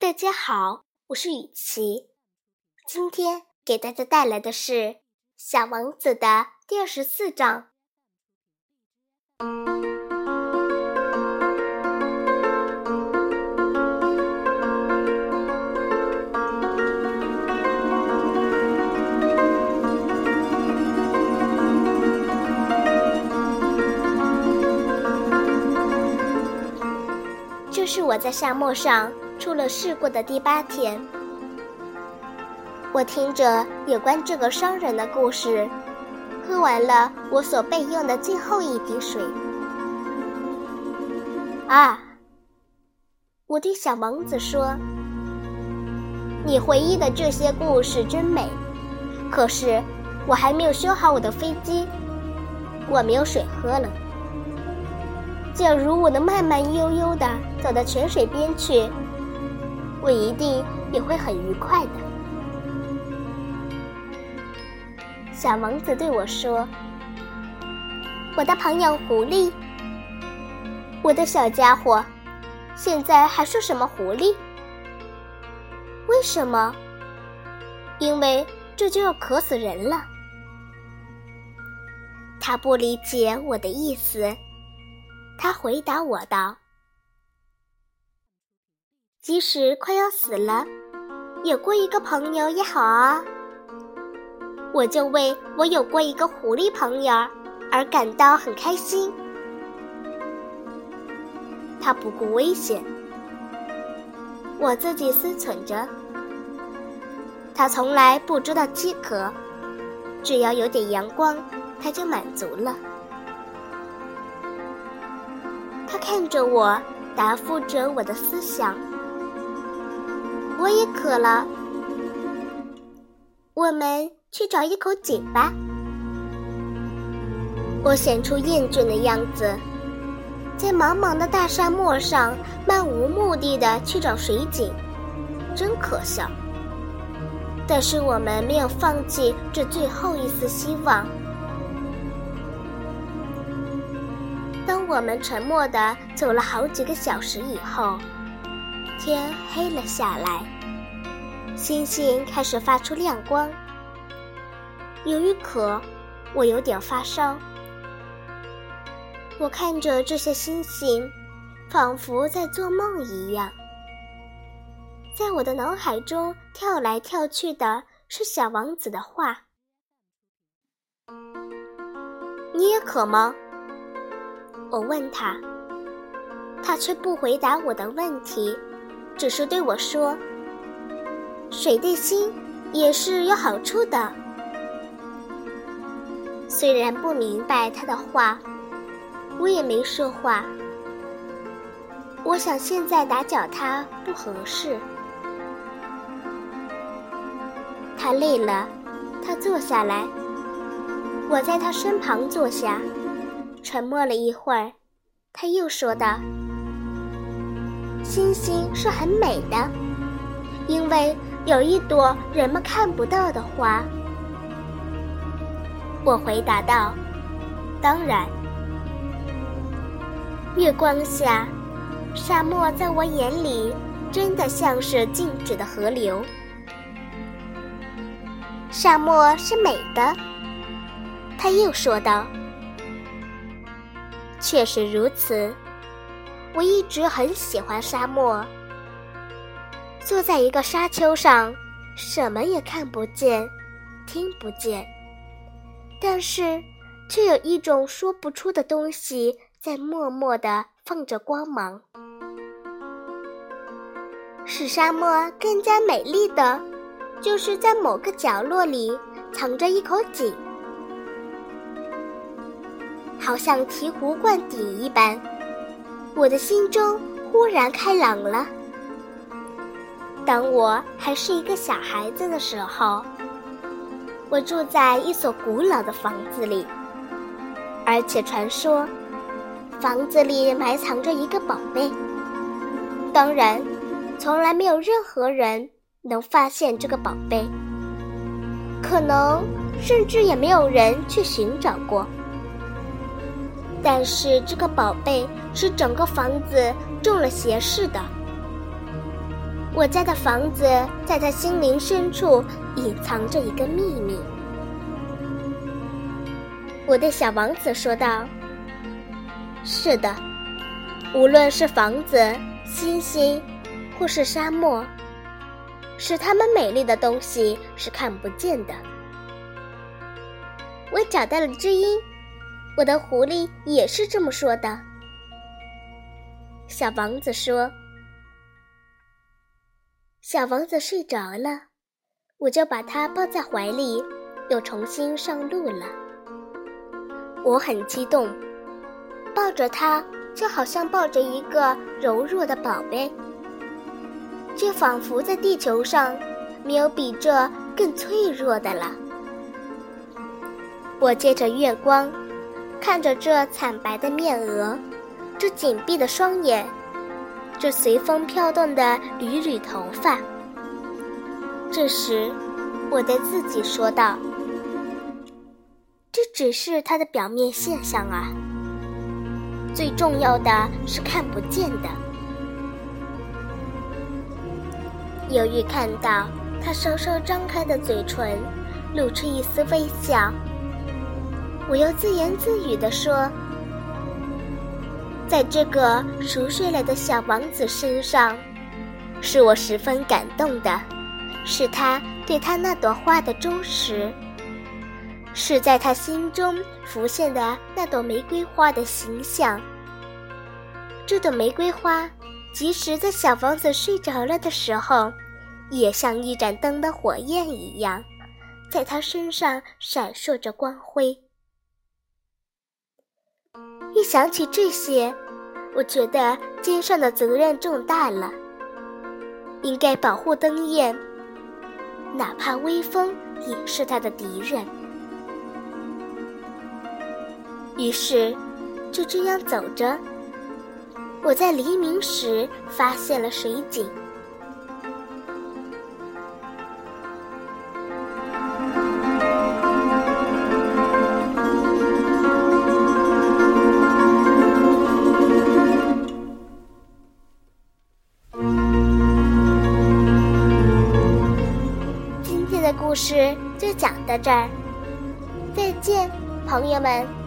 大家好，我是雨琪，今天给大家带来的是《小王子》的第二十四章。是我在沙漠上出了事故的第八天。我听着有关这个商人的故事，喝完了我所备用的最后一滴水。啊！我对小王子说：“你回忆的这些故事真美，可是我还没有修好我的飞机，我没有水喝了。”假如我能慢慢悠悠地走到泉水边去，我一定也会很愉快的。小王子对我说：“我的朋友狐狸，我的小家伙，现在还说什么狐狸？为什么？因为这就要渴死人了。”他不理解我的意思。他回答我道：“即使快要死了，有过一个朋友也好啊。我就为我有过一个狐狸朋友而感到很开心。他不顾危险，我自己思忖着。他从来不知道饥渴，只要有点阳光，他就满足了。”他看着我，答复着我的思想。我也渴了，我们去找一口井吧。我显出厌倦的样子，在茫茫的大沙漠上漫无目的的去找水井，真可笑。但是我们没有放弃这最后一丝希望。我们沉默地走了好几个小时以后，天黑了下来，星星开始发出亮光。由于渴，我有点发烧。我看着这些星星，仿佛在做梦一样。在我的脑海中跳来跳去的是小王子的话：“你也渴吗？”我问他，他却不回答我的问题，只是对我说：“水对心也是有好处的。”虽然不明白他的话，我也没说话。我想现在打搅他不合适。他累了，他坐下来，我在他身旁坐下。沉默了一会儿，他又说道：“星星是很美的，因为有一朵人们看不到的花。”我回答道：“当然。”月光下，沙漠在我眼里真的像是静止的河流。沙漠是美的，他又说道。确实如此，我一直很喜欢沙漠。坐在一个沙丘上，什么也看不见，听不见，但是却有一种说不出的东西在默默地放着光芒。使沙漠更加美丽的，就是在某个角落里藏着一口井。好像醍醐灌顶一般，我的心中忽然开朗了。当我还是一个小孩子的时候，我住在一所古老的房子里，而且传说房子里埋藏着一个宝贝。当然，从来没有任何人能发现这个宝贝，可能甚至也没有人去寻找过。但是这个宝贝是整个房子中了邪似的，我家的房子在他心灵深处隐藏着一个秘密。我对小王子说道：“是的，无论是房子、星星，或是沙漠，使它们美丽的东西是看不见的。”我找到了知音，我的狐狸也是这么说的。小王子说：“小王子睡着了，我就把他抱在怀里，又重新上路了。”我很激动，抱着它就好像抱着一个柔弱的宝贝，却仿佛在地球上没有比这更脆弱的了。我借着月光，看着这惨白的面额，这紧闭的双眼，这随风飘动的缕缕头发。这时，我对自己说道。这只是它的表面现象啊，最重要的是看不见的。犹豫看到他稍稍张开的嘴唇，露出一丝微笑，我又自言自语地说：“在这个熟睡了的小王子身上，是我十分感动的，是他对他那朵花的忠实。”是在他心中浮现的那朵玫瑰花的形象。这朵玫瑰花，即使在小王子睡着了的时候，也像一盏灯的火焰一样，在他身上闪烁着光辉。一想起这些，我觉得肩上的责任重大了，应该保护灯焰，哪怕微风也是他的敌人。于是，就这样走着，我在黎明时发现了水井。事就讲到这儿，再见，朋友们。